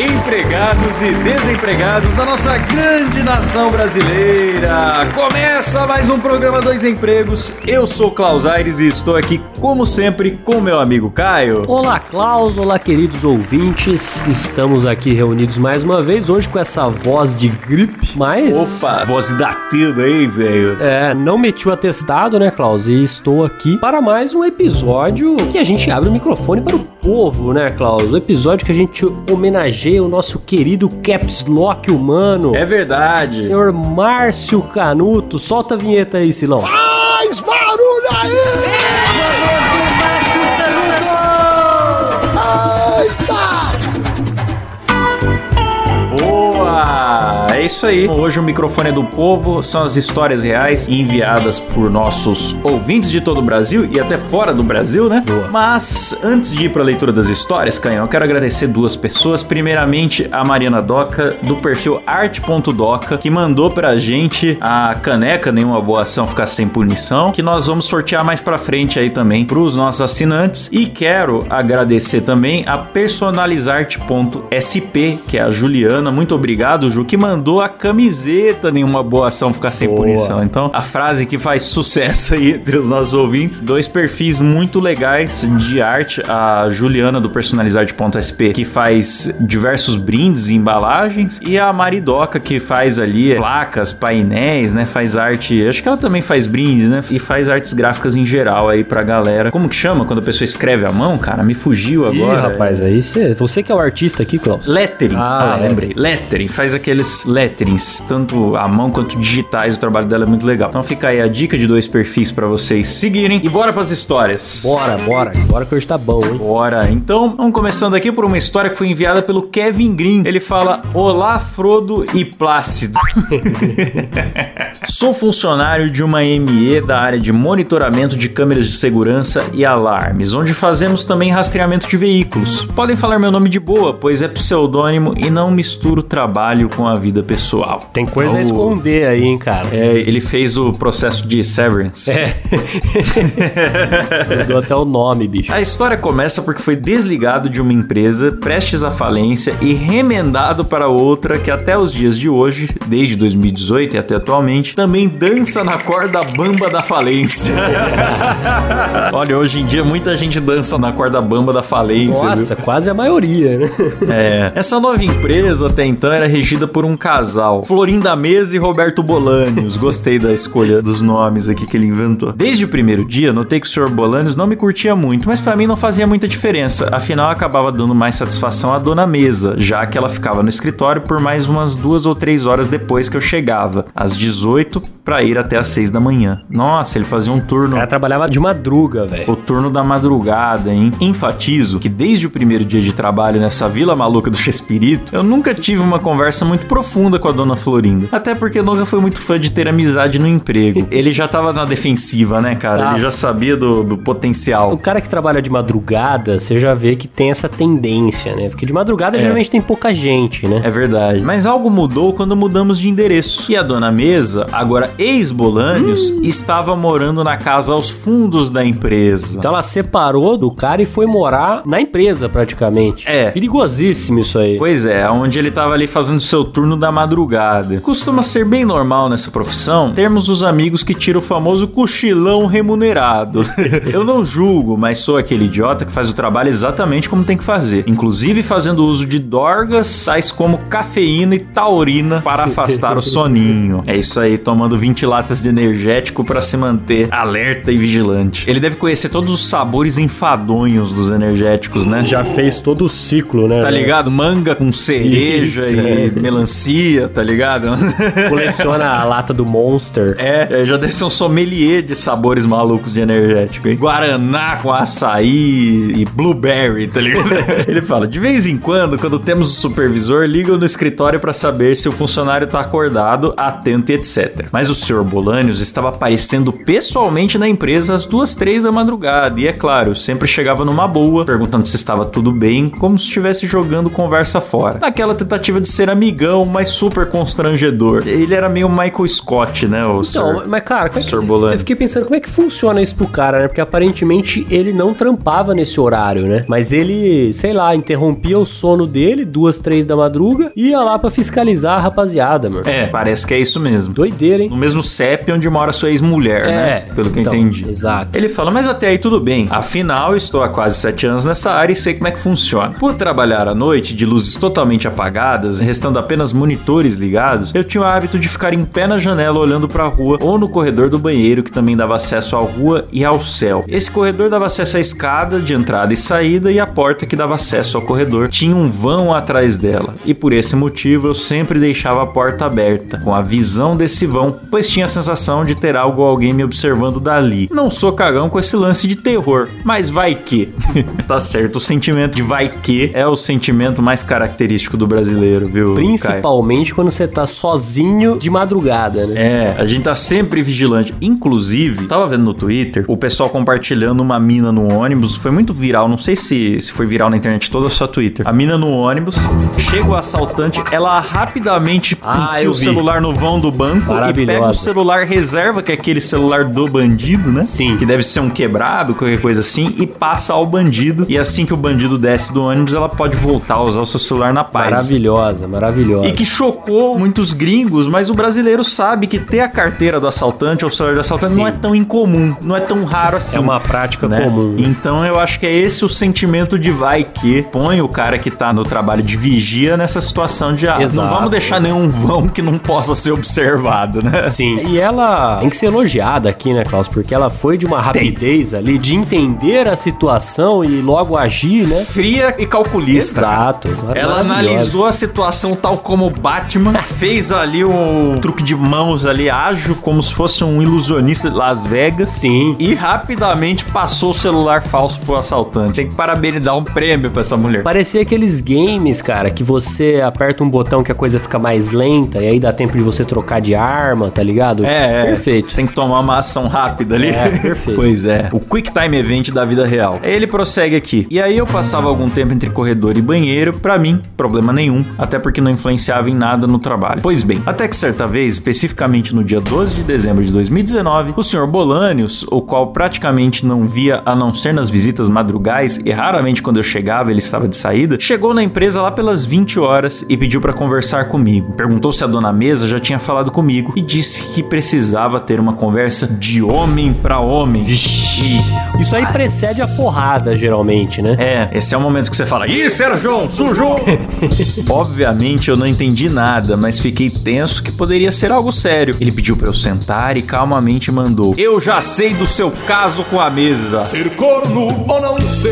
Empregados e desempregados da nossa grande nação brasileira! Começa mais um programa Dois Empregos. Eu sou Klaus Aires e estou aqui, como sempre, com meu amigo Caio. Olá, Klaus, olá, queridos ouvintes. Estamos aqui reunidos mais uma vez, hoje com essa voz de gripe, mas. Opa, voz datida aí, velho. É, não meti o atestado, né, Klaus? E estou aqui para mais um episódio que a gente abre o microfone para o povo, né, Klaus? O episódio que a gente homenageia o nosso querido Caps Lock humano. É verdade. Senhor Márcio Canuto. Solta a vinheta aí, Silão. Faz barulho isso aí. Hoje o microfone é do povo, são as histórias reais enviadas por nossos ouvintes de todo o Brasil e até fora do Brasil, né? Boa. Mas antes de ir pra leitura das histórias, Canhão, eu quero agradecer duas pessoas. Primeiramente, a Mariana Doca, do perfil arte.doca, que mandou pra gente a caneca Nenhuma Boa Ação Ficar Sem Punição, que nós vamos sortear mais pra frente aí também pros nossos assinantes. E quero agradecer também a personalizarte.sp, que é a Juliana. Muito obrigado, Ju, que mandou a camiseta Nenhuma Boa Ação Ficar Sem Boa. Punição. Então, a frase que faz sucesso aí entre os nossos ouvintes. Dois perfis muito legais de arte. A Juliana do personalizarte.sp, que faz diversos brindes e embalagens. E a Maridoca, que faz ali placas, painéis, né? Faz arte. Acho que ela também faz brindes, né? E faz artes gráficas em geral aí pra galera. Como que chama quando a pessoa escreve à mão, cara? Me fugiu Ih, agora. rapaz, aí você, você que é o artista aqui, Klaus. Lettering. Ah, Ah, é. lembrei. Lettering. Faz aqueles tanto à mão quanto digitais. O trabalho dela é muito legal. Então fica aí a dica de dois perfis pra vocês seguirem. E bora pras histórias. Bora, bora. Bora que hoje tá bom, hein? Bora. Então, vamos começando aqui por uma história que foi enviada pelo Kevin Green. Ele fala: Olá, Frodo e Plácido. Sou funcionário de uma ME da área de monitoramento de câmeras de segurança e alarmes, onde fazemos também rastreamento de veículos. Podem falar meu nome de boa, pois é pseudônimo e não misturo trabalho com a vida pessoal. Tem coisa a Oh. esconder aí, hein, cara. É, ele fez o processo de severance. É. Mudou até o nome, bicho. A história começa porque foi desligado de uma empresa, prestes à falência e remendado para outra que até os dias de hoje, desde 2018 e até atualmente, também dança na corda bamba da falência. Olha, hoje em dia muita gente dança na corda bamba da falência. Nossa, quase a maioria, né? viu? É. Essa nova empresa até então era regida por um casal, Florinda Mesa e Roberto Bolanios. Gostei da escolha dos nomes aqui que ele inventou. Desde o primeiro dia, notei que o Sr. Bolanios não me curtia muito, mas pra mim não fazia muita diferença. Afinal, acabava dando mais satisfação à dona Mesa, já que ela ficava no escritório por mais umas duas ou três horas depois que eu chegava, às 18 pra ir até às 6 da manhã. Nossa, ele fazia um O turno cara trabalhava de madruga, velho. o turno da madrugada, hein? Enfatizo que desde o primeiro dia de trabalho nessa vila maluca do Chespirito, eu nunca tive uma conversa muito profunda com a dona Florinda. Até porque nunca fui muito fã de ter amizade no emprego. Ele já tava na defensiva, né, cara? Tá. Ele já sabia do, do O potencial. cara que trabalha de madrugada, você já vê que tem essa tendência, né? Porque de madrugada geralmente tem pouca gente, né? É verdade. Mas algo mudou quando mudamos de endereço. E a dona Mesa, agora ex-Bolânios, estava morando na casa aos fundos da empresa. Então ela separou do cara e foi morar na empresa, praticamente. É. Perigosíssimo isso aí. Pois é, onde ele tava ali fazendo seu turno da madrugada. Costuma ser bem normal nessa profissão termos os amigos que tiram o famoso cochilão remunerado. Eu não julgo, mas sou aquele idiota que faz o trabalho exatamente como tem que fazer. Inclusive fazendo uso de dorgas, tais como cafeína e taurina para afastar o soninho. É isso aí, tomando 20 latas de energético para se manter alerta e vigilante. Ele deve conhecer todos os sabores enfadonhos dos energéticos, né? Já fez todo o ciclo, né? Tá ligado? Manga com cereja Isso, e é. melancia tá ligado? Coleciona a lata do Monster. É, já deve ser um sommelier de sabores malucos de energético, hein? Guaraná com açaí e blueberry, tá ligado? Ele fala: de vez em quando, quando temos o supervisor, ligam no escritório para saber se o funcionário tá acordado, atento e etc. Mas o senhor Bolanios estava aparecendo pessoalmente na empresa às duas, três da madrugada. E é claro, sempre chegava numa boa, perguntando se estava tudo bem, como se estivesse jogando conversa fora. Naquela tentativa de ser amigão, mas super constrangedor. Ele era meio Michael Scott, né? O Então, senhor- mas cara, como é que. Bolani. eu fiquei pensando como é que funciona isso pro cara, né? Porque aparentemente ele não trampava nesse horário, né? Mas ele, sei lá, interrompia o sono dele, duas, três da madruga, e ia lá pra fiscalizar a rapaziada, mano. É, parece que é isso mesmo. Doideira, hein? No mesmo CEP onde mora sua ex-mulher, né? Pelo que eu então, entendi. Exato. Ele fala, mas até aí tudo bem. Afinal, estou há quase sete anos nessa área e sei como é que funciona. Por trabalhar à noite, de luzes totalmente apagadas, restando apenas ligados, eu tinha o hábito de ficar em pé na janela olhando para a rua ou no corredor do banheiro que também dava acesso à rua e ao céu. Esse corredor dava acesso à escada de entrada e saída e a porta que dava acesso ao corredor tinha um vão atrás dela. E por esse motivo eu sempre deixava a porta aberta, com a visão desse vão, pois tinha a sensação de ter algo ou alguém me observando dali. Não sou cagão com esse lance de terror, mas vai que. tá certo, o sentimento de vai que é o sentimento mais característico do brasileiro, viu? Caio? Principalmente quando você tá sozinho de madrugada, né? É, a gente tá sempre vigilante. Inclusive, tava vendo no Twitter o pessoal compartilhando uma mina no ônibus. Foi muito viral, não sei se, se foi viral na internet toda, só Twitter. A mina no ônibus, chega o assaltante, ela rapidamente Ah, enfia o celular no vão do banco e pega o celular reserva, que é aquele celular do bandido, né? Sim. Que deve ser um quebrado, qualquer coisa assim, e passa ao bandido. E assim que o bandido desce do ônibus, ela pode voltar a usar o seu celular na paz. Maravilhosa, maravilhosa. E que chocou muitos gringos, mas o brasileiro sabe que ter a carteira do assaltante ou o celular do assaltante Sim. não é tão incomum, não é tão raro assim. É uma prática né? comum. Então eu acho que é esse o sentimento de vai que põe o cara que tá no trabalho de vigia nessa situação de ah, Exato, não vamos deixar nenhum vão que não possa ser observado, né? Sim. E ela tem que ser elogiada aqui, né, Klaus? Porque ela foi de uma rapidez ali de entender a situação e logo agir, né? Fria e calculista. Exato. Ela analisou a situação tal como o Batman, fez ali um truque de mãos ali ágil, como se fosse um ilusionista de Las Vegas. Sim. E rapidamente passou o celular falso pro assaltante. Tem que parabenizar um prêmio pra essa mulher. Parecia aqueles games, cara, que você aperta um botão que a coisa fica mais lenta e aí dá tempo de você trocar de arma, tá ligado? É, é. Perfeito. Você tem que tomar uma ação rápida ali. É, perfeito. pois é. O Quick Time Event da vida real. Ele prossegue aqui. E aí eu passava algum tempo entre corredor e banheiro. Pra mim, problema nenhum. Até porque não influenciava em nada no trabalho. Pois bem, até que certa vez, especificamente no dia 12 de dezembro de 2019, o senhor Bolanios, o qual praticamente não via a não ser nas visitas madrugais e raramente quando eu chegava ele estava de saída, chegou na empresa lá pelas 20 horas e pediu pra conversar comigo. Perguntou se a dona mesa já tinha falado comigo e disse que precisava ter uma conversa de homem pra homem. Vixe. Isso aí precede a porrada, geralmente, né? É, esse é o momento que você fala: Ih, Sérgio, sujou! Obviamente eu não entendi nada, mas fiquei tenso que poderia ser algo sério. Ele pediu pra eu sentar e calmamente mandou: Eu já sei do seu caso com a mesa. Ser corno ou não ser.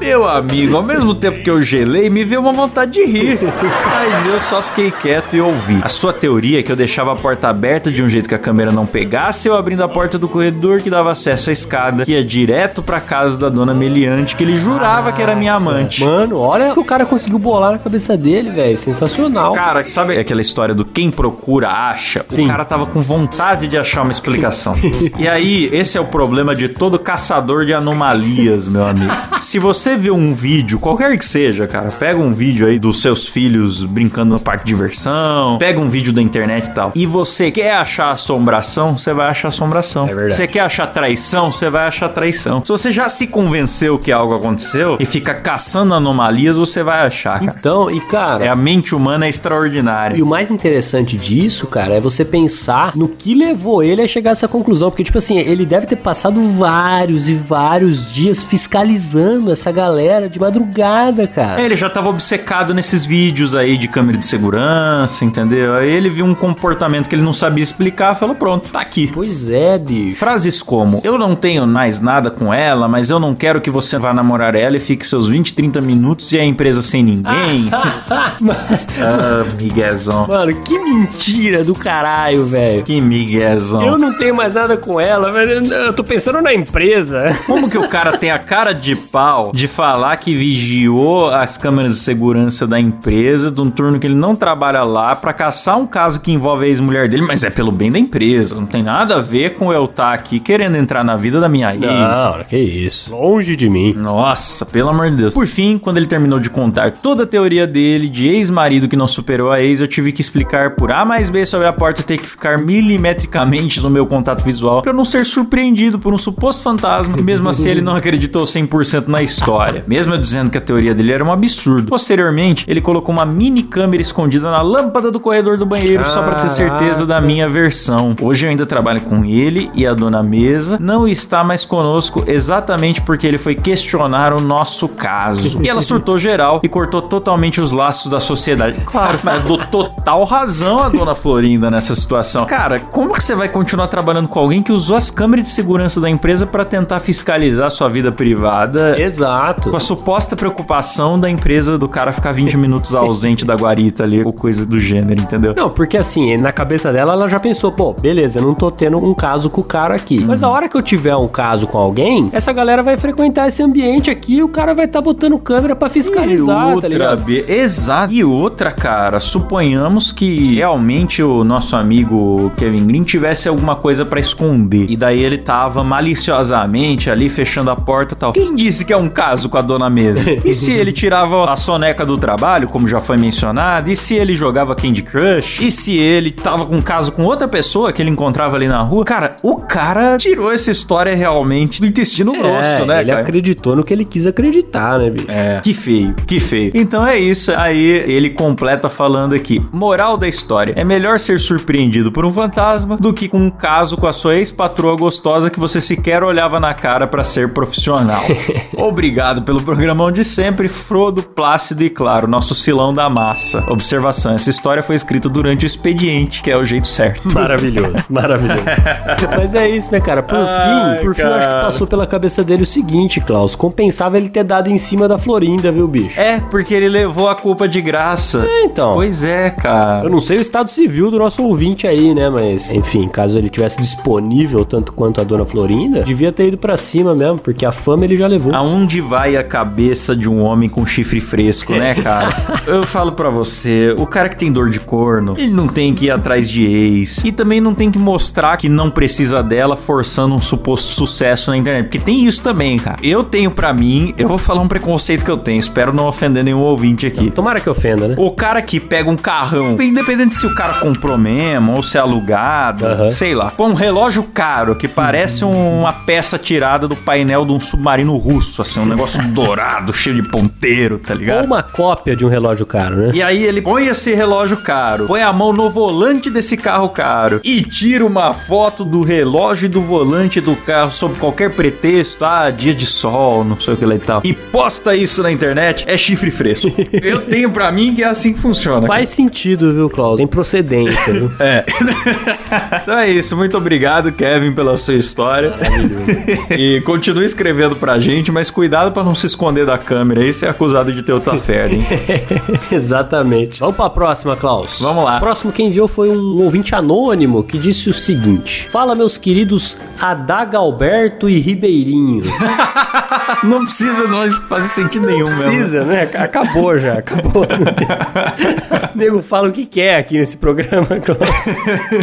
Meu amigo, ao mesmo tempo que eu gelei, me veio uma vontade de rir. Mas eu só fiquei quieto e ouvi. A sua teoria é que eu deixava a porta aberta de um jeito que a câmera não pegasse, eu abrindo a porta do corredor que dava acesso à escada, que ia direto pra casa da dona Meliante, que ele jurava que era minha amante. Mano, olha o que o cara conseguiu bolar na cabeça dele, velho. Sensacional. Cara, sabe aquela história do quem procura acha? Sim. O cara tava com vontade de achar uma explicação. e aí, esse é o problema de todo caçador de anomalias, meu amigo. Se você vê um vídeo, qualquer que seja, cara, pega um vídeo aí dos seus filhos brincando no parque de diversão, pega um vídeo da internet e tal, e você quer achar assombração, você vai achar assombração. É verdade. Você quer achar traição, você vai achar traição. Se você já se convenceu que algo aconteceu e fica caçando anomalias, você vai achar, cara. Então, e cara, É a mente humana é extraordinária. E o mais interessante disso, cara, é você pensar no que levou ele a chegar a essa conclusão. Porque, tipo assim, ele deve ter passado vários e vários dias fiscalizando essa galera de madrugada, cara. É, ele já tava obcecado nesses vídeos aí de câmera de segurança, entendeu? Aí ele viu um comportamento que ele não sabia explicar, falou: pronto, tá aqui. Pois é, bicho. Frases como: Eu não tenho mais nada com ela, mas eu não quero que você vá namorar ela e fique seus 20, 30 minutos e a empresa sem ninguém. Ah, miguezão. Mano, que mentira do caralho, velho. Que miguezão. Eu não tenho mais nada com ela, velho. Eu tô pensando na empresa. Como que o cara tem a cara de pau de falar que vigiou as câmeras de segurança da empresa, de um turno que ele não trabalha lá, pra caçar um caso que envolve a ex-mulher dele, mas é pelo bem da empresa, não tem nada a ver com eu estar aqui querendo entrar na vida da minha ex. Não, que isso. Longe de mim. Nossa, pelo amor de Deus. Por fim, quando ele terminou de contar toda a teoria dele de ex-marido que não superou a ex, eu tive que explicar por A mais B sobre a porta ter que ficar milimetricamente no meu contato visual pra eu não ser surpreendido por um suposto fantasma e mesmo assim ele não acreditou 100% na história. Mesmo eu dizendo que a teoria dele era um absurdo. Posteriormente, ele colocou uma mini câmera escondida na lâmpada do corredor do banheiro só pra ter certeza da minha versão. Hoje eu ainda trabalho com ele e a dona Mesa não está mais conosco exatamente porque ele foi questionar o nosso caso. E ela surtou geral e cortou totalmente os laços da sociedade. Claro, mas dou total razão a dona Florinda nessa situação. Cara, como que você vai continuar trabalhando com alguém que usou as câmeras de segurança da empresa pra tentar fiscalizar sua vida privada? Exato. Com a suposta preocupação da empresa do cara ficar 20 minutos ausente da guarita ali, ou coisa do gênero, entendeu? Não, porque assim, na cabeça dela, ela já pensou, pô, beleza, eu não tô tendo um caso com o cara aqui. Mas a hora que eu tiver um caso com alguém, essa galera vai frequentar esse ambiente aqui e o cara vai estar tá botando câmera pra fiscalizar, e tá outra, ligado? Be- Exato. E outra, cara, suponhamos que realmente o nosso amigo Kevin Green tivesse alguma coisa pra esconder. E daí ele tava maliciosamente ali fechando a porta e tal. Quem disse que é um caso com a dona mesa? E se ele tirava a soneca do trabalho, como já foi mencionado? E se ele jogava Candy Crush? E se ele tava com um caso com outra pessoa que ele encontrava ali na rua? Cara, o cara tirou essa história realmente do intestino grosso, É, né, ele cara? acreditou no que ele quis acreditar, né, bicho? É. Que feio, que feio. Então é isso. Aí ele completa falando aqui: moral da história. É melhor ser surpreendido por um fantasma do que com um caso com a sua ex-patroa gostosa que você sequer olhava na cara pra ser profissional. Obrigado pelo programão de sempre, Frodo, Plácido e claro, nosso silão da massa. Observação: essa história foi escrita durante o expediente, que é o jeito certo. Maravilhoso, maravilhoso. Mas é isso, né, cara? Por Ai, fim, por fim, eu acho cara. que passou pela cabeça dele o seguinte, Klaus. Compensava ele ter dado em cima da Florinda, viu, bicho? É, porque ele levou a culpa de graça. É, então. Pois é, cara. Eu não sei o estado civil do nosso ouvinte aí, né? Mas, enfim, caso ele tivesse disponível tanto quanto a dona Florinda, devia ter ido pra cima mesmo, porque a fama ele já levou. Aonde vai a cabeça de um homem com chifre fresco, né, cara? Eu falo pra você, o cara que tem dor de corno, ele não tem que ir atrás de ex. E também não tem que mostrar que não precisa dela forçando um suposto sucesso na internet. Porque tem isso também, cara. Eu tenho pra mim, eu vou falar um preconceito que eu tenho, espero não ofender nenhum ouvinte aqui. Tomara que ofenda, né? O cara que pega um carrão, independente se o cara comprou mesmo ou se é alugado, Aham. sei lá. Põe um relógio caro que parece um- uma peça tirada do painel de um submarino russo, assim, um negócio dourado, cheio de ponteiro, tá Ou ligado? uma cópia de um relógio caro, né? E aí ele põe esse relógio caro, põe a mão no volante desse carro caro e tira uma foto do relógio e do volante do carro sob qualquer pretexto, ah, dia de sol, não sei o que lá e tal. E posta isso na internet, é chifre fresco. Eu tenho pra mim que é assim que funciona. Faz sentido, viu, Klaus? Tem procedência, viu? É. então é isso. Muito obrigado, Kevin, pela sua história. e continue escrevendo pra gente, mas cuidado pra não se esconder da câmera aí, ser acusado de ter outra fé, hein? Exatamente. Vamos pra próxima, Klaus. Vamos lá. Próximo quem enviou foi um ouvinte anônimo que disse o seguinte: Fala, meus queridos Adagalberto e Ribeirinho. não precisa não fazer sentido nenhum mesmo. Precisa, né? Acabou já, acabou. Nego fala o que quer aqui nesse programa, Klaus.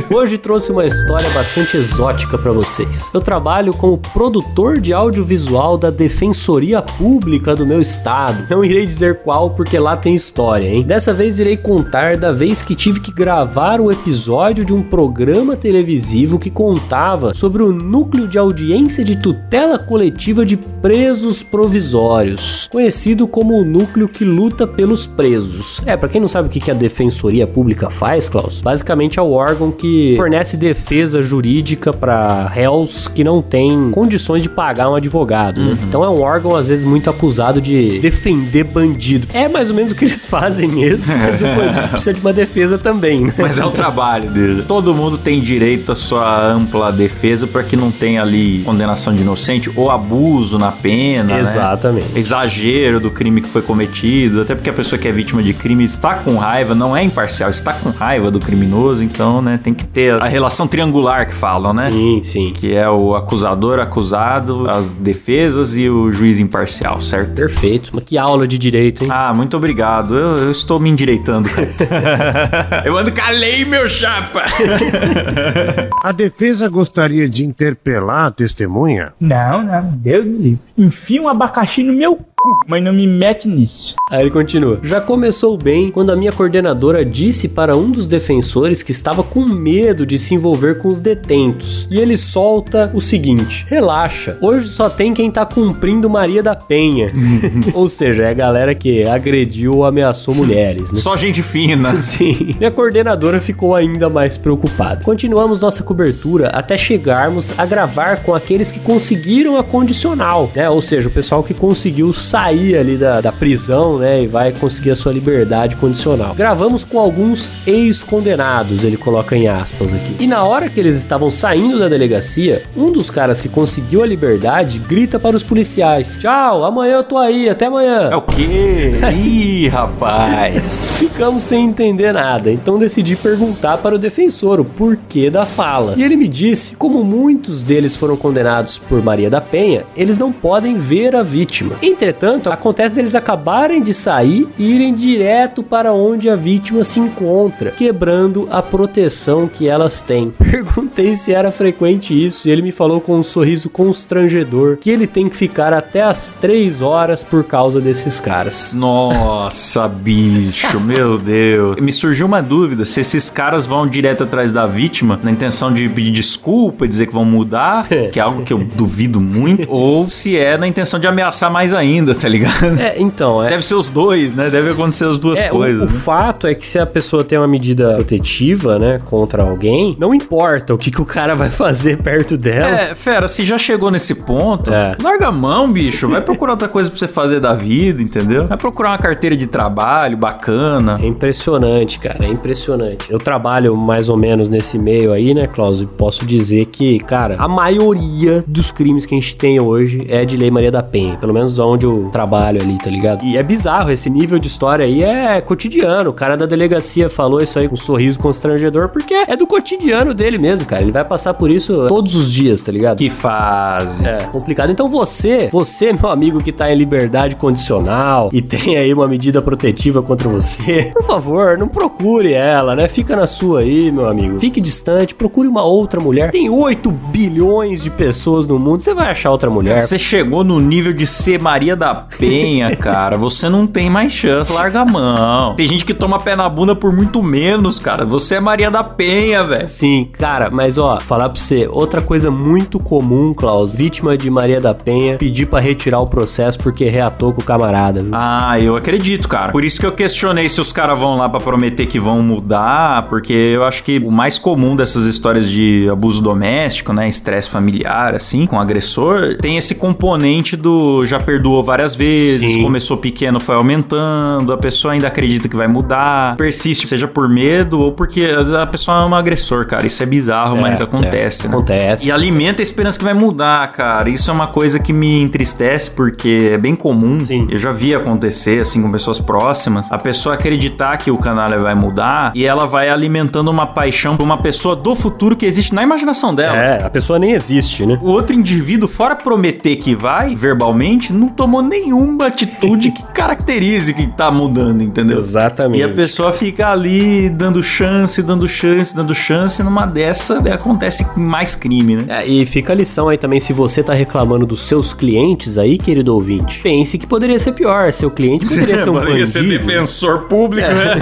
Hoje trouxe uma história bastante exótica pra vocês. Eu trabalho como produtor de audiovisual da Defensoria Pública do meu estado. Não irei dizer qual, porque lá tem história, hein? Dessa vez irei contar da vez que tive que gravar o episódio de um programa televisivo que contava sobre o núcleo de audiência de tutela coletiva de presos provisórios, conhecido como o núcleo que luta pelos presos. É, pra quem não sabe o que que a Defensoria Pública faz, Klaus, basicamente é o órgão que fornece defesa jurídica pra réus que não têm condições de pagar um advogado, né? Então é um órgão às vezes muito acusado de defender bandido. É mais ou menos o que eles fazem mesmo, mas o bandido precisa de uma defesa também, né? Mas é o trabalho dele. Todo mundo tem direito à sua ampla defesa para que não tenha ali condenação de inocente ou abuso na pena né? Exatamente. exagero do crime que foi cometido, até porque a pessoa que é vítima de crime está com raiva, não é imparcial, está com raiva do criminoso, então, né, tem que ter a relação triangular que falam, né? Sim, sim. Que é o acusador, acusado, as defesas e o juiz imparcial, certo? Perfeito. Mas que aula de direito, hein? Ah, muito obrigado. Eu, eu estou me endireitando, cara. eu ando com a lei, meu chapa. A defesa gostaria de interpelar a testemunha? Não, não, Deus me livre. Enfia um abacaxi no meu cu, mas não me mete nisso. Aí ele continua. Já começou bem quando a minha coordenadora disse para um dos defensores que estava com medo de se envolver com os detentos. E ele solta o seguinte: relaxa, hoje só tem quem tá cumprindo Maria da Penha. Ou seja, é a galera que agrediu ou ameaçou mulheres, né? Só gente fina. Sim. Minha coordenadora ficou ainda mais preocupada. Continuamos nossa cobertura até chegarmos a gravar com aqueles que conseguiram a condicional, né? Ou seja, o pessoal que conseguiu sair ali da, da prisão, né? E vai conseguir a sua liberdade condicional. Gravamos com alguns ex-condenados, ele coloca em aspas aqui. E na hora que eles estavam saindo da delegacia, um dos caras que conseguiu a liberdade grita para os policiais: Tchau, amanhã eu tô aí, até amanhã. É o quê? Ih, rapaz. Ficamos sem entender nada, então decidi perguntar para o defensor o porquê da fala. E ele me disse, como muitos deles foram condenados por Maria da Penha, eles não podem ver a vítima. Entretanto, acontece deles acabarem de sair e irem direto para onde a vítima se encontra, quebrando a proteção que elas têm. Perguntei se era frequente isso e ele me falou com um sorriso constrangedor que ele tem que ficar até as 3 horas por causa desses caras. Nossa, bicho, meu Deus. Me surgiu uma dúvida se esses caras vão direto atrás da vítima na intenção de pedir desculpa e dizer que vão mudar, que é algo que eu duvido muito, ou se é na intenção de ameaçar mais ainda, tá ligado? É, então, é. Deve ser os dois, né? Deve acontecer as duas É, o- coisas. o, né? fato é que se a pessoa tem uma medida protetiva, né, contra alguém, não importa o que, que o cara vai fazer perto dela. É, fera, se já chegou nesse ponto, É. larga a mão, bicho. Vai procurar outra coisa pra você fazer da vida, entendeu? Vai procurar uma carteira de trabalho bacana. É impressionante, cara, é impressionante. Eu trabalho mais ou menos nesse meio aí, né, Klaus? E posso dizer que, cara, a maioria dos crimes que a gente tem hoje é de Lei Maria da Penha. Pelo menos onde eu trabalho ali, tá ligado? E é bizarro, esse nível de história aí é cotidiano. O cara da delegacia falou isso aí com um sorriso constrangedor, porque é do cotidiano dele mesmo, cara. Ele vai passar por isso todos os dias, tá ligado? Que fase. É, complicado. Então você, você, meu amigo que tá em liberdade condicional e tem aí uma medida protetiva contra você, por favor, não procure ela, né? Fica na sua aí, meu amigo. Fique distante, procure uma outra mulher. Tem 8 bilhões de pessoas no mundo, você vai achar outra mulher. Você chegou no nível de ser Maria da Penha, cara. Você não tem mais chance. Larga a mão. Tem gente que toma pé na bunda por muito menos, cara. Você é Maria da Penha, velho. Sim, cara, mas ó, falar pra você, outra coisa muito comum, Klaus, vítima de Maria da Penha, pedir pra retirar o processo porque reatou com o camarada, viu? Ah, eu acredito, cara. Por isso que eu questionei se os caras vão lá pra prometer que vão mudar, porque eu acho que o mais comum dessas histórias de abuso doméstico, né, estresse familiar, assim, com agressor, tem esse componente do já perdoou várias vezes, Sim. começou pequeno, foi aumentando, a pessoa ainda acredita que vai mudar, persiste, seja por medo ou porque a pessoa ama agressor, cara. Isso é bizarro, mas É, acontece, é, né? Acontece. E alimenta a esperança que vai mudar, cara. Isso é uma coisa que me entristece porque é bem comum. Sim. Eu já vi acontecer assim com pessoas próximas. A pessoa acreditar que o canalha vai mudar e ela vai alimentando uma paixão por uma pessoa do futuro que existe na imaginação dela. É, a pessoa nem existe, né? O outro indivíduo, fora prometer que vai, verbalmente, não tomou nenhuma atitude que caracterize que tá mudando, entendeu? Exatamente. E a pessoa fica ali dando chance, dando chance, dando chance. Numa dessa daí acontece mais crime, né? É, e fica a lição aí também, se você tá reclamando dos seus clientes aí, querido ouvinte, pense que poderia ser pior. Seu cliente poderia ser um Poderia ser bandido. defensor público, né?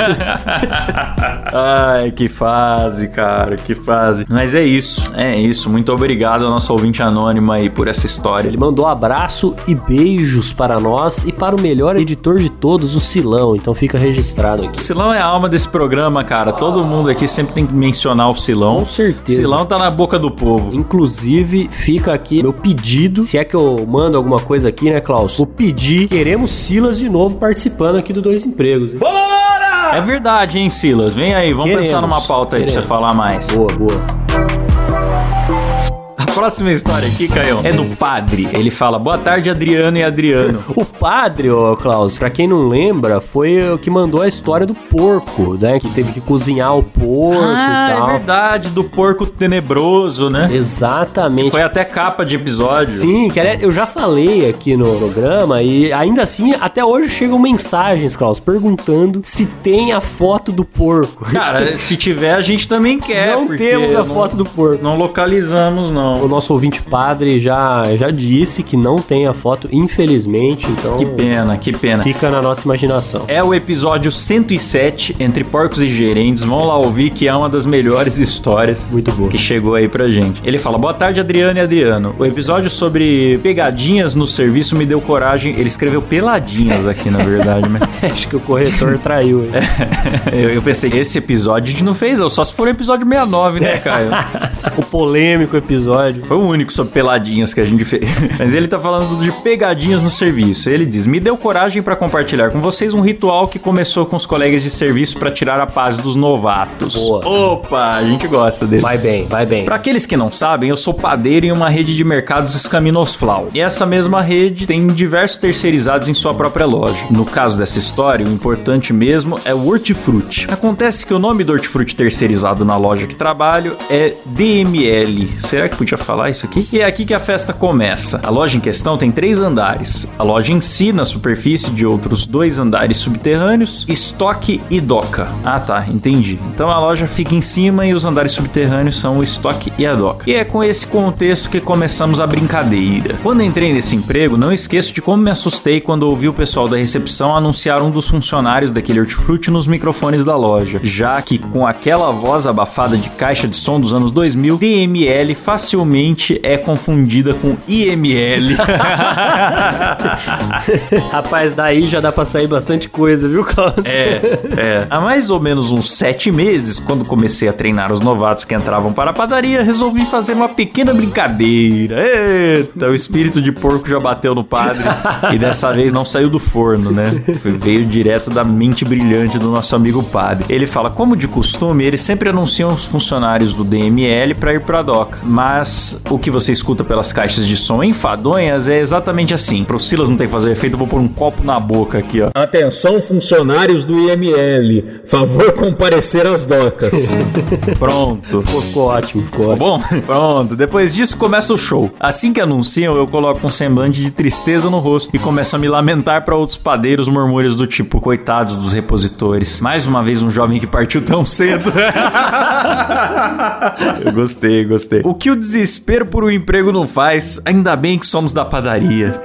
Ai, que fase, cara, que fase. Mas é isso, é isso. Muito obrigado ao nosso ouvinte anônimo aí por essa história. Ele mandou abraço e beijos para nós e para o melhor editor de todos, o Silão. Então fica registrado aqui. Silão é a alma desse programa, cara. Todo mundo aqui sempre tem que mencionar o Silão. Com certeza. Silão tá na boca do povo. Inclusive, fica aqui meu pedido. Se é que eu mando alguma coisa aqui, né, Klaus? Vou pedir. Queremos Silas de novo participando aqui do Dois Empregos. hein? É verdade, hein, Silas? Vem aí, vamos Queremos, pensar numa pauta aí pra queremos. você falar mais. Boa, boa. Próxima história aqui, Caião, é do padre. Ele fala: Boa tarde, Adriano e Adriano. O padre, ô Klaus, pra quem não lembra, foi o que mandou a história do porco, né? Que teve que cozinhar o porco ah, e tal. é verdade, do porco tenebroso, né? Exatamente. Foi até capa de episódio. Sim, que eu já falei aqui no programa e ainda assim, até hoje chegam mensagens, Klaus, perguntando se tem a foto do porco. Cara, se tiver, a gente também quer. não temos a não- foto do porco. Não localizamos, O nosso ouvinte padre já, já disse que não tem a foto, infelizmente, então Que pena, que pena. fica na nossa imaginação. É o episódio 107, Entre Porcos e Gerentes. Vão lá ouvir que é uma das melhores histórias Muito boa. que chegou aí pra gente. Ele fala: Boa tarde, Adriano e Adriano. O episódio sobre pegadinhas no serviço me deu coragem. Ele escreveu peladinhas aqui, na verdade, mas Acho que o corretor traiu ele. eu, eu pensei esse episódio a gente não fez, só se for o episódio 69, né, Caio? o polêmico episódio. Foi o único sobre peladinhas que a gente fez. Mas ele tá falando de pegadinhas no serviço. Ele diz: Me deu coragem pra compartilhar com vocês um ritual que começou com os colegas de serviço pra tirar a paz dos novatos. Boa. Opa, a gente gosta desse. Vai bem, vai bem. Para aqueles que não sabem, eu sou padeiro em uma rede de mercados Escaminosflau. E essa mesma rede tem diversos terceirizados em sua própria loja. No caso dessa história, o importante mesmo é o hortifruti. Acontece que o nome do hortifruti terceirizado na loja que trabalho é DML. Será que podia falar isso aqui? E é aqui que a festa começa. A loja em questão tem três andares. A loja em si, na superfície de outros dois andares subterrâneos, estoque e doca. Ah, tá, entendi. Então a loja fica em cima e os andares subterrâneos são o estoque e a doca. E é com esse contexto que começamos a brincadeira. Quando entrei nesse emprego, não esqueço de como me assustei quando ouvi o pessoal da recepção anunciar um dos funcionários daquele hortifruti nos microfones da loja, já que com aquela voz abafada de caixa de som dos anos 2000, DML facilmente é confundida com IML. Rapaz, daí já dá pra sair bastante coisa, viu, Klaus? É, é. Há mais ou menos uns sete meses, quando comecei a treinar os novatos que entravam para a padaria, resolvi fazer uma pequena brincadeira. Eita, o espírito de porco já bateu no padre e dessa vez não saiu do forno, né? Foi- Veio direto da mente brilhante do nosso amigo padre. Ele fala, como de costume, eles sempre anunciam os funcionários do DML para ir pra doca. Mas o que você escuta pelas caixas de som enfadonhas é exatamente assim. Pro Silas não ter que fazer efeito, eu vou pôr um copo na boca aqui, ó. Atenção, funcionários do IML. Favor comparecer às docas. Pronto. Ficou, ficou ótimo, ficou Ficou ótimo. bom? Pronto. Depois disso começa o show. Assim que anunciam, eu coloco um semblante de tristeza no rosto e começo a me lamentar para outros padeiros murmúrios do tipo, coitados dos repositores. Mais uma vez um jovem que partiu tão cedo. eu gostei, gostei. O que o desespero por um emprego não faz, ainda bem que somos da padaria.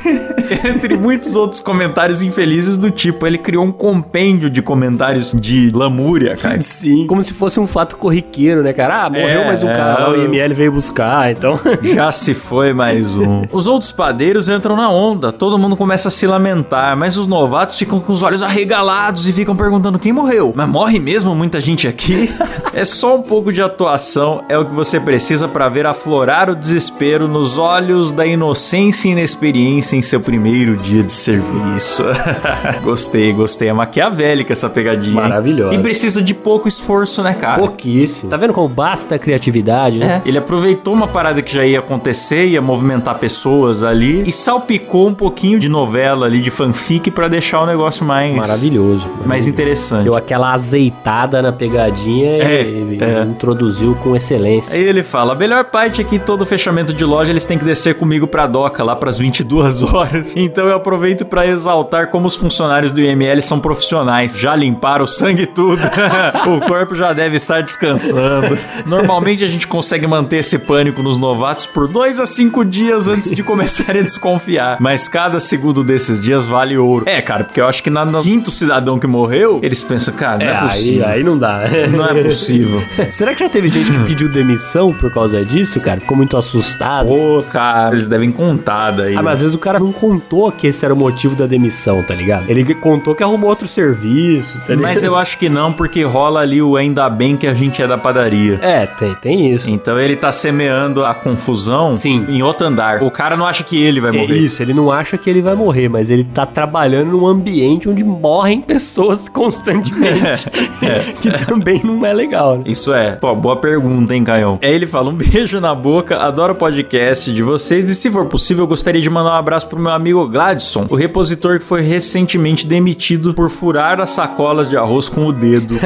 Entre muitos outros comentários infelizes do tipo, ele criou um compêndio de comentários de lamúria, cara. Sim. Como se fosse um fato corriqueiro, né, cara? Ah, morreu É, mais um é. cara lá, o IML veio buscar, então. Já se foi mais um. Os outros padeiros entram na onda, todo mundo começa a se lamentar, mas os novatos ficam com os olhos arregalados e ficam perguntando quem morreu. Mas morre mesmo muita gente aqui? é só um pouco de atuação, é o que você precisa pra ver aflorar o desespero nos olhos da inocência e inexperiência em seu primeiro dia de serviço. gostei, gostei. É maquiavélica essa pegadinha. Maravilhosa. E precisa de pouco esforço, né, cara? Pouquíssimo. Tá vendo como basta a criatividade, né? É, ele aproveitou uma parada que já ia acontecer, ia movimentar pessoas ali e salpicou um pouquinho de novela ali, de fanfic, pra deixar o negócio mais. Maravilhoso. Mais interessante. Deu aquela azeitada na pegadinha É, e, e é. introduziu com excelência. Aí ele fala: a melhor parte é que todo fechamento de loja eles têm que descer comigo pra doca lá pras 22 horas. Então eu aproveito pra exaltar como os funcionários do IML são profissionais. Já limparam o sangue e tudo. o corpo já deve estar descansando. Normalmente a gente consegue manter esse pânico nos novatos por dois a cinco dias antes de começarem a desconfiar. Mas cada segundo desses dias vale ouro. É, cara, porque eu acho que na, no quinto cidadão que morreu, eles pensam, cara, não é, aí, possível. aí não dá. Não é possível. Será que já teve gente que pediu demissão por causa disso, cara? Ficou muito assustado. Pô, cara, eles devem contar daí. Ah, mas às vezes o cara não contou que esse era o motivo da demissão, tá ligado? Ele contou que arrumou outro serviço, tá ligado? Mas eu acho que não, porque rola ali o ainda bem que a gente é da padaria. É, tem, tem isso. Então ele tá semeando a confusão Sim. em outro andar. O cara não acha que ele vai É morrer. isso, ele não acha que ele vai morrer, mas ele tá trabalhando num ambiente onde morrem pessoas constantemente. É. que também não é legal, né? Isso é. Pô, boa pergunta, hein, Caião? Aí ele fala: um beijo beijo na boca, adoro o podcast de vocês e se for possível eu gostaria de mandar um abraço pro meu amigo Gladson, o repositor que foi recentemente demitido por furar as sacolas de arroz com o dedo.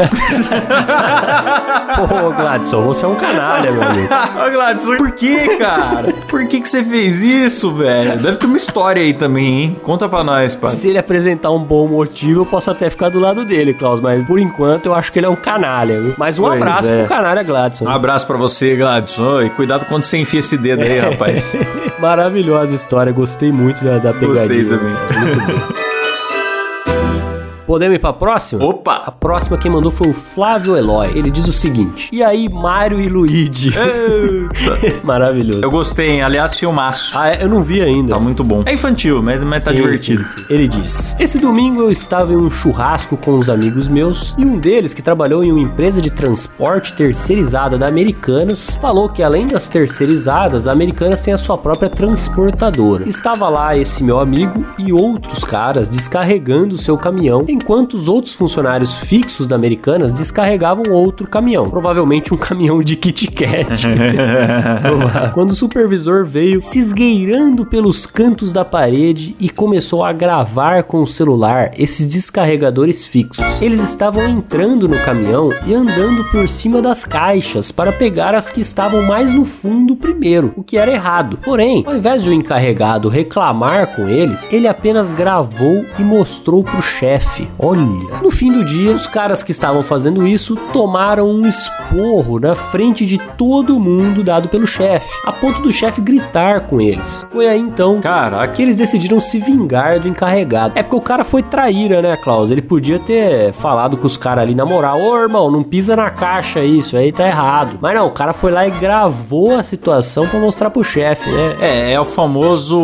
Pô, Gladson, você é um canalha, meu amigo. Ô Gladson, por que, cara? Por que que você fez isso, velho? Deve ter uma história aí também, hein? Conta pra nós, pai. Se ele apresentar um bom motivo, eu posso até ficar do lado dele, Klaus. Mas por enquanto eu acho que ele é um canalha. Viu? Mas um Pois abraço é. pro canalha Gladson. Um abraço pra você, Gladson. E cuidado quando você enfia esse dedo aí, rapaz. Maravilhosa história, gostei muito da, da pegadinha. Gostei também. Muito bom. Podemos ir pra próxima? A Opa! próxima quem mandou foi o Flávio Eloy. Ele diz o seguinte: E aí, Mário e Luigi? Maravilhoso. Eu gostei, hein? Aliás, filmaço. Ah, é? eu não vi ainda. Tá muito bom. É infantil, mas, mas tá Sim, divertido. sim, sim. Ele diz: Esse domingo eu estava em um churrasco com os amigos meus e um deles, que trabalhou em uma empresa de transporte terceirizada da Americanas, falou que além das terceirizadas, a Americanas tem a sua própria transportadora. Estava lá esse meu amigo e outros caras descarregando o seu caminhão, enquanto os outros funcionários fixos da Americanas descarregavam outro caminhão, provavelmente um caminhão de Kit Kat. Quando o supervisor veio se esgueirando pelos cantos da parede e começou a gravar com o celular esses descarregadores fixos. Eles estavam entrando no caminhão e andando por cima das caixas para pegar as que estavam mais no fundo primeiro, o que era errado. Porém, ao invés de o encarregado reclamar com eles, ele apenas gravou e mostrou pro chefe. Olha, no fim do dia, os caras que estavam fazendo isso tomaram um esporro na frente de todo mundo dado pelo chefe, a ponto do chefe gritar com eles. Foi aí então Caraca. que eles decidiram se vingar do encarregado. É porque o cara foi traíra, né, Klaus? Ele podia ter falado com os caras ali na moral: Ô irmão, não pisa na caixa isso aí tá errado. Mas não, o cara foi lá e gravou a situação pra mostrar pro chefe, né? É, é o famoso.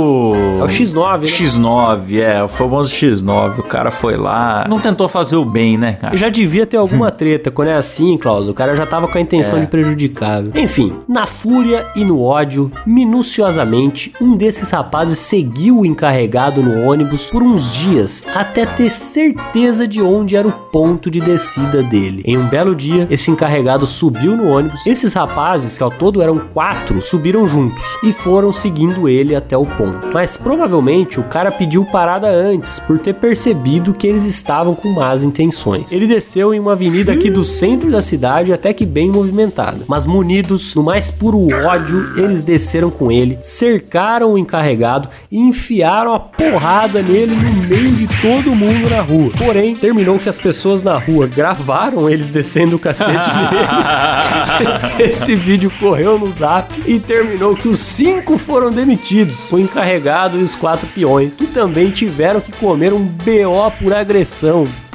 É o X9, né? X9, é, o famoso X9. O cara foi lá. Não tentou fazer o bem, né, cara? E já devia ter alguma treta. Quando é assim, Klaus, o cara já tava com a intenção É. de prejudicar. viu? Enfim, na fúria e no ódio, minuciosamente, um desses rapazes seguiu o encarregado no ônibus por uns dias até ter certeza de onde era o ponto de descida dele. Em um belo dia, esse encarregado subiu no ônibus. Esses rapazes, que ao todo eram quatro, subiram juntos e foram seguindo ele até o ponto. Mas provavelmente o cara pediu parada antes por ter percebido que eles estavam com más intenções. Ele desceu em uma avenida aqui do centro da cidade até que bem movimentada. Mas munidos no mais puro ódio, eles desceram com ele, cercaram o encarregado e enfiaram a porrada nele no meio de todo mundo na rua. Porém, terminou que as pessoas na rua gravaram eles descendo o cacete nele. Esse vídeo correu no zap e terminou que os cinco foram demitidos, o encarregado e os quatro peões, e também tiveram que comer um BO por agressão.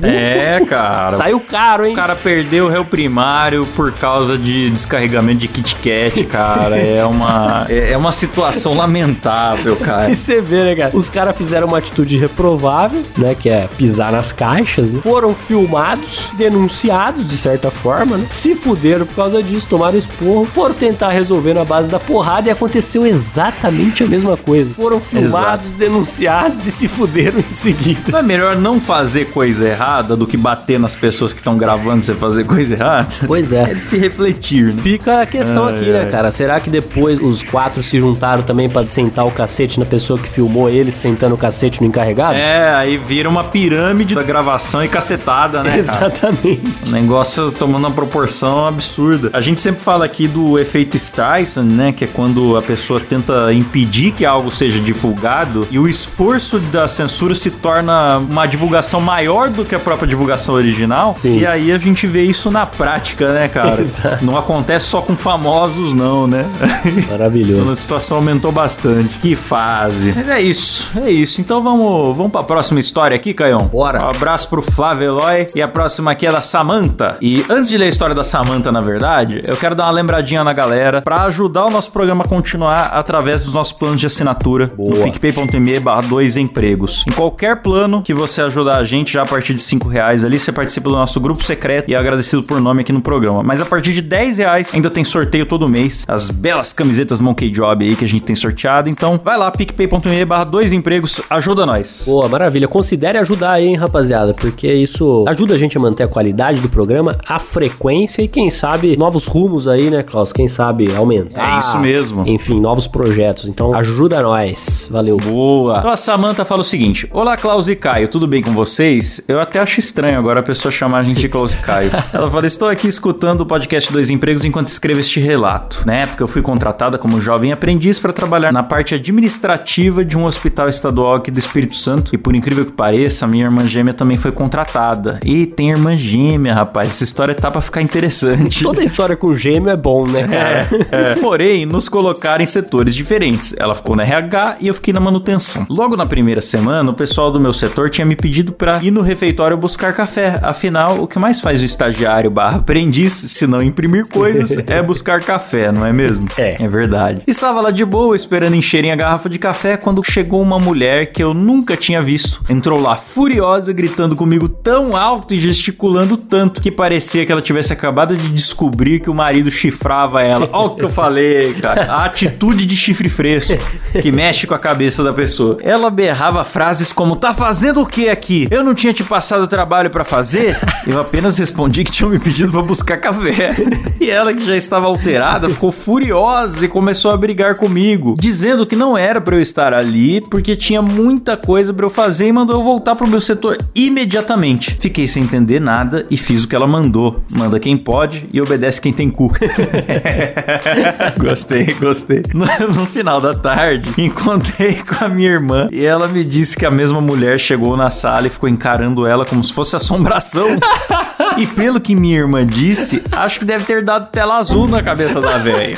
É, cara. Saiu caro, hein? O cara perdeu o réu primário por causa de descarregamento de Kit Kat, cara. É uma, é é uma situação lamentável, cara. E você vê, né, cara? Os caras fizeram uma atitude reprovável, né? Que é pisar nas caixas, né? Foram filmados, denunciados de certa forma, né? Se fuderam por causa disso, tomaram esporro, foram tentar resolver na base da porrada e aconteceu exatamente a mesma coisa. Foram filmados, denunciados e se fuderam em seguida. Não é melhor não fazer coisa errada do que bater nas pessoas que estão gravando você fazer coisa errada? Pois É é. de se refletir, né? Fica a questão Ai, aqui, né, ai. cara? Será que depois os quatro se juntaram também pra sentar o cacete na pessoa que filmou eles sentando o cacete no encarregado? É, aí vira uma pirâmide da gravação e cacetada, né, cara? Exatamente. O negócio tomando uma proporção absurda. A gente sempre fala aqui do efeito Streisand, né? Que é quando a pessoa tenta impedir que algo seja divulgado e o esforço da censura se torna uma divulgação maior do que a própria divulgação original. Sim. E aí a gente vê isso na prática, né, cara? Exato. Não acontece só com famosos, não, né? Maravilhoso. A situação aumentou bastante. Que fase. Mas é isso, é isso. Então vamos, vamos pra próxima história aqui, Caião. Bora. Um abraço pro Flávio Eloy. E a próxima aqui é da Samantha. E antes de ler a história da Samantha, na verdade, eu quero dar uma lembradinha na galera pra ajudar o nosso programa a continuar através dos nossos planos de assinatura Boa. no picpay.me barra dois empregos. Em qualquer plano que você ajudar a gente, já a partir de 5 reais ali, você participa do nosso grupo secreto e é agradecido por nome aqui no programa. Mas a partir de 10 reais ainda tem sorteio todo mês. As belas camisetas Monkey Job aí que a gente tem sorteado. Então vai lá, picpay.me barra dois empregos, ajuda nós. Boa, maravilha. Considere ajudar aí, hein, rapaziada, porque isso ajuda a gente a manter a qualidade do programa, a frequência e quem sabe novos rumos aí, né, Klaus? Quem sabe aumentar. É isso mesmo. Enfim, novos projetos. Então ajuda nós. Valeu. Boa. Então a Samanta fala o seguinte: Olá, Klaus e Caio, tudo bem com vocês? Eu até acho estranho agora a pessoa chamar a gente de Klaus Caio. Ela fala: Estou aqui escutando o podcast Dois Empregos enquanto escrevo este relato. Na época eu fui contratada como jovem aprendiz para trabalhar na parte administrativa de um hospital estadual aqui do Espírito Santo. E por incrível que pareça, a minha irmã gêmea também foi contratada. E tem irmã gêmea, rapaz. Essa história tá pra ficar interessante. Toda história com gêmeo é bom, né, cara? É. Porém, nos colocaram em setores diferentes. Ela ficou na RH e eu fiquei na manutenção. Logo na primeira semana, o pessoal do meu setor tinha me pedido para ir no refeitório buscar café. Afinal, o que mais faz o estagiário barra aprendiz, se não imprimir coisas, é buscar café, não é mesmo? É. É verdade. Estava lá de boa, esperando encherem a garrafa de café, quando chegou uma mulher que eu nunca tinha visto. Entrou lá furiosa, gritando comigo tão alto e gesticulando tanto que parecia que ela tivesse acabado de descobrir que o marido chifrava ela. Olha o que eu falei, cara. A atitude de chifre fresco que mexe com a cabeça da pessoa. Ela berrava frases como: Tá fazendo o que aqui? Eu não tinha te passado trabalho pra fazer? Eu apenas respondi que tinham me pedido pra buscar café. E ela, que já estava alterada, ficou furiosa e começou a brigar comigo, dizendo que não era pra eu estar ali porque tinha muita coisa pra eu fazer e mandou eu voltar pro meu setor imediatamente. Fiquei sem entender nada e fiz o que ela mandou. Manda quem pode e obedece quem tem cu. gostei, gostei. No, no final da tarde, encontrei com a minha irmã e ela me disse que a mesma mulher chegou na sala e ficou encarando ela como se fosse assombração. e pelo que minha irmã disse, acho que deve ter dado tela azul na cabeça da velha.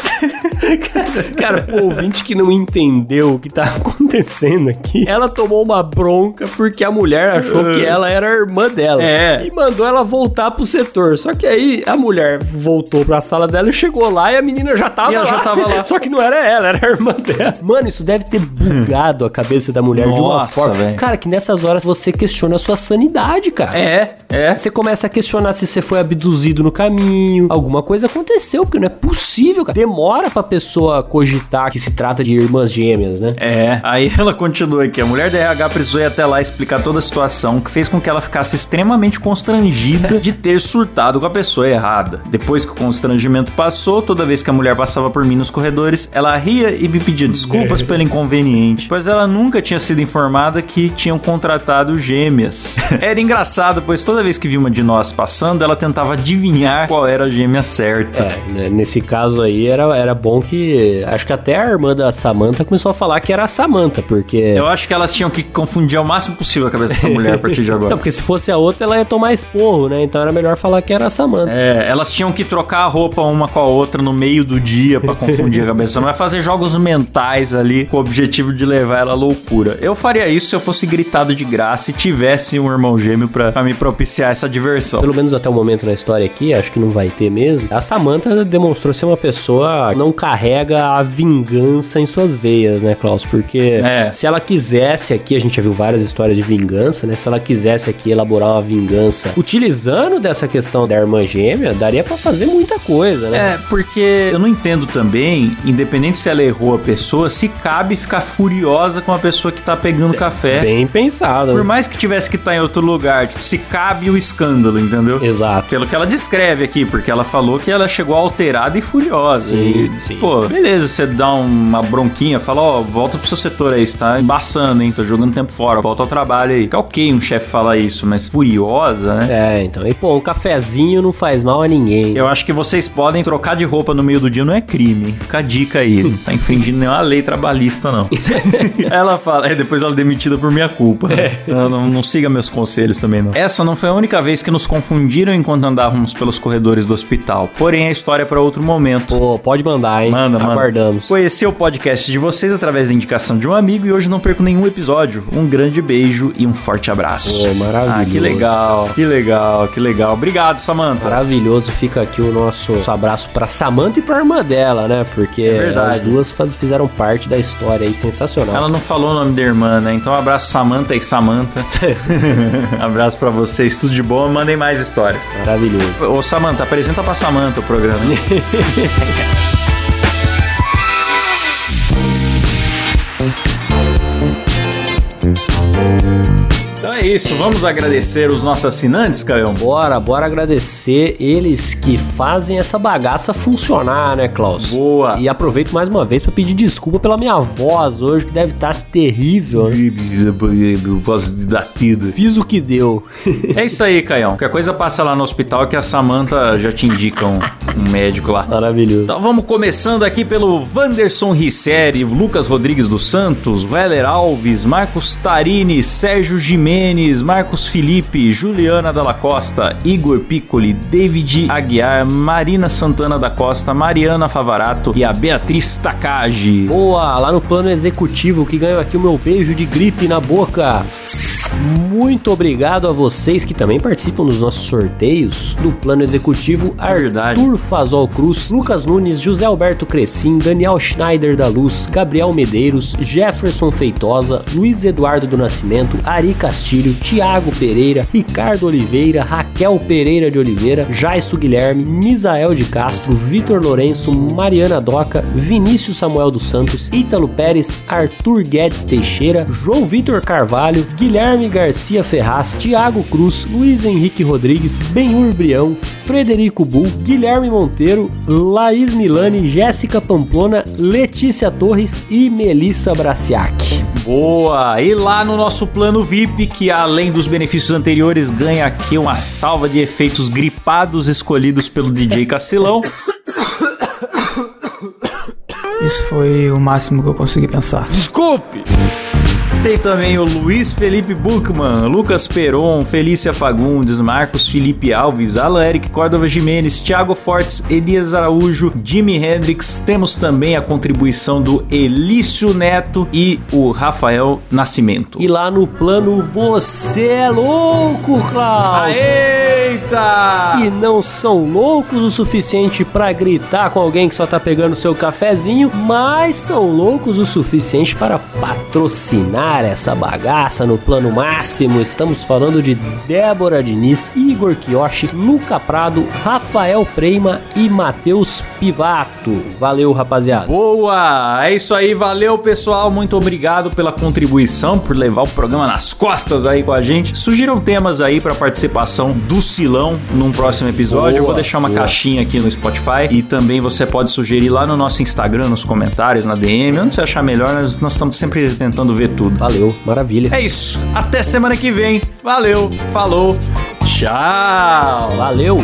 Cara, o ouvinte que não entendeu o que tá acontecendo aqui, ela tomou uma bronca porque a mulher achou que ela era a irmã dela. É. E mandou ela voltar pro setor. Só que aí a mulher voltou pra sala dela e chegou lá e a menina já tava E ela lá. já tava lá. Só que não era ela, era a irmã dela. Mano, isso deve ter bugado a cabeça da mulher de uma Nossa, forma. velho. Cara, que nessas horas você questiona a sua sanidade, cara. É, é. Você começa a questionar se você foi abduzido no caminho, alguma coisa aconteceu, porque não é possível, cara. Demora pra pessoa cogitar que se trata de irmãs gêmeas, né? É, aí ela continua aqui. A mulher da RH precisou ir até lá explicar toda a situação, que fez com que ela ficasse extremamente constrangida de ter surtado com a pessoa errada. Depois que o constrangimento passou, toda vez que a mulher passava por mim nos corredores, ela ria e me pedia desculpas pelo inconveniente, pois ela nunca tinha sido informada que tinham contratado gêmeas. Era engraçado, pois toda vez que vi uma de nós passando, ela tentava adivinhar qual era a gêmea certa. É, né, nesse caso aí era, era bom que. Acho que até a irmã da Samantha começou a falar que era a Samantha, porque. Eu acho que elas tinham que confundir ao máximo possível a cabeça dessa mulher a partir de agora. Não, porque se fosse a outra, ela ia tomar esporro, né? Então era melhor falar que era a Samantha. É, elas tinham que trocar a roupa uma com a outra no meio do dia pra confundir a cabeça. Não é fazer jogos mentais ali com o objetivo de levar ela à loucura. Eu faria isso se eu fosse gritado de graça e tivesse um irmão gêmeo pra, pra me propiciar essa diversão. Pelo menos até o momento na história aqui, acho que não vai ter mesmo. A Samantha demonstrou ser uma pessoa não carrega a vingança em suas veias, né, Klaus? Porque É. se ela quisesse aqui, a gente já viu várias histórias de vingança, né? Se ela quisesse aqui elaborar uma vingança utilizando dessa questão da irmã gêmea, daria pra fazer muita coisa, né? É, porque eu não entendo também, independente se ela errou a pessoa, se cabe ficar furiosa com a pessoa que tá pegando café. Bem pensado. Por mais que tivesse que estar em outro lugar, tipo, se cabe o escândalo, entendeu? Exato. Pelo que ela descreve aqui, porque ela falou que ela chegou alterada e furiosa. Sim, e, sim. Pô, beleza, você dá uma bronquinha, fala, ó, volta pro seu setor aí, você tá embaçando, hein? Tô jogando tempo fora, volta ao trabalho aí. Fica ok um chefe falar isso, mas furiosa, né? É, então. E, pô, um cafezinho não faz mal a ninguém. Eu acho que vocês podem trocar de roupa no meio do dia, não é crime. Fica a dica aí. Não tá infringindo nenhuma lei trabalhista, não. ela fala, é, depois ela é demitida por minha culpa. Ela Não, não siga meus conselhos também, não. Essa não foi a única vez que nos confundiram enquanto andávamos pelos corredores do hospital. Porém, a história é pra outro momento. Pô, pode mandar, hein? Manda, manda. Aguardamos. Conhecer o podcast de vocês através da indicação de um amigo e hoje não perco nenhum episódio. Um grande beijo e um forte abraço. Pô, maravilhoso. Ah, que legal, que legal, que legal. Obrigado, Samantha. Maravilhoso, fica aqui o nosso, nosso abraço pra Samantha e pra irmã dela, né? Porque É as duas faz- fizeram parte da história aí, sensacional. Ela não falou o nome da irmã, né? Então, um abraço, Samantha e Samantha. abraço pra vocês, tudo de bom. Mandem mais histórias. Maravilhoso. Ô, Samantha, apresenta pra Samantha o programa. isso, vamos agradecer os nossos assinantes, Caio. Bora, bora agradecer eles que fazem essa bagaça funcionar, né, Klaus? Boa. E aproveito mais uma vez pra pedir desculpa pela minha voz hoje, que deve estar terrível. né? Voz datida. Fiz o que deu. É isso aí, Caião. Qualquer coisa passa lá no hospital que a Samantha já te indica um, um médico lá. Maravilhoso. Então vamos começando aqui pelo Wanderson Risseri, Lucas Rodrigues dos Santos, Weller Alves, Marcos Tarini, Sérgio Jimenez, Marcos Felipe, Juliana Dalla Costa, Igor Piccoli, David Aguiar, Marina Santana da Costa, Mariana Favarato e a Beatriz Takagi. Boa, lá no plano executivo que ganhou aqui o meu beijo de gripe na boca. Muito obrigado a vocês que também participam dos nossos sorteios do plano executivo Verdade. Arthur Fazol Cruz, Lucas Nunes, José Alberto Crescim, Daniel Schneider da Luz, Gabriel Medeiros, Jefferson Feitosa, Luiz Eduardo do Nascimento, Ari Castilho, Tiago Pereira, Ricardo Oliveira, Raquel Pereira de Oliveira, Jaisso Guilherme, Misael de Castro, Vitor Lourenço, Mariana Doca, Vinícius Samuel dos Santos, Ítalo Pérez, Arthur Guedes Teixeira, João Vitor Carvalho, Guilherme Garcia Ferraz, Tiago Cruz, Luiz Henrique Rodrigues, Benhur Brião, Frederico Bull, Guilherme Monteiro, Laís Milani, Jéssica Pamplona, Letícia Torres e Melissa Braciac. Boa! E lá no nosso plano VIP, que além dos benefícios anteriores, ganha aqui uma salva de efeitos gripados escolhidos pelo DJ Cacilão. Isso foi o máximo que eu consegui pensar. Desculpe! Tem também o Luiz Felipe Buchmann, Lucas Peron, Felícia Fagundes, Marcos Felipe Alves, Alan Eric Córdova Jimenez, Thiago Fortes, Elias Araújo, Jimi Hendrix. Temos também a contribuição do Elício Neto e o Rafael Nascimento. E lá no plano Você é Louco, Klaus! Eita! que não são loucos o suficiente pra gritar com alguém que só tá pegando seu cafezinho, mas são loucos o suficiente para patrocinar essa bagaça no plano máximo. Estamos falando de Débora Diniz, Igor Kiyoshi, Luca Prado, Rafael Preima e Matheus Pivato. Valeu, rapaziada. Boa! É isso aí, valeu pessoal, muito obrigado pela contribuição, por levar o programa nas costas aí com a gente. Sugiram temas aí pra participação do Silão num próximo episódio. Eu vou Boa, deixar uma boa. caixinha aqui no Spotify e também você pode sugerir lá no nosso Instagram, nos comentários, na DM, onde você achar melhor, nós, nós estamos sempre tentando ver tudo. Valeu, maravilha. É isso, até semana que vem. Valeu, falou, tchau! Valeu.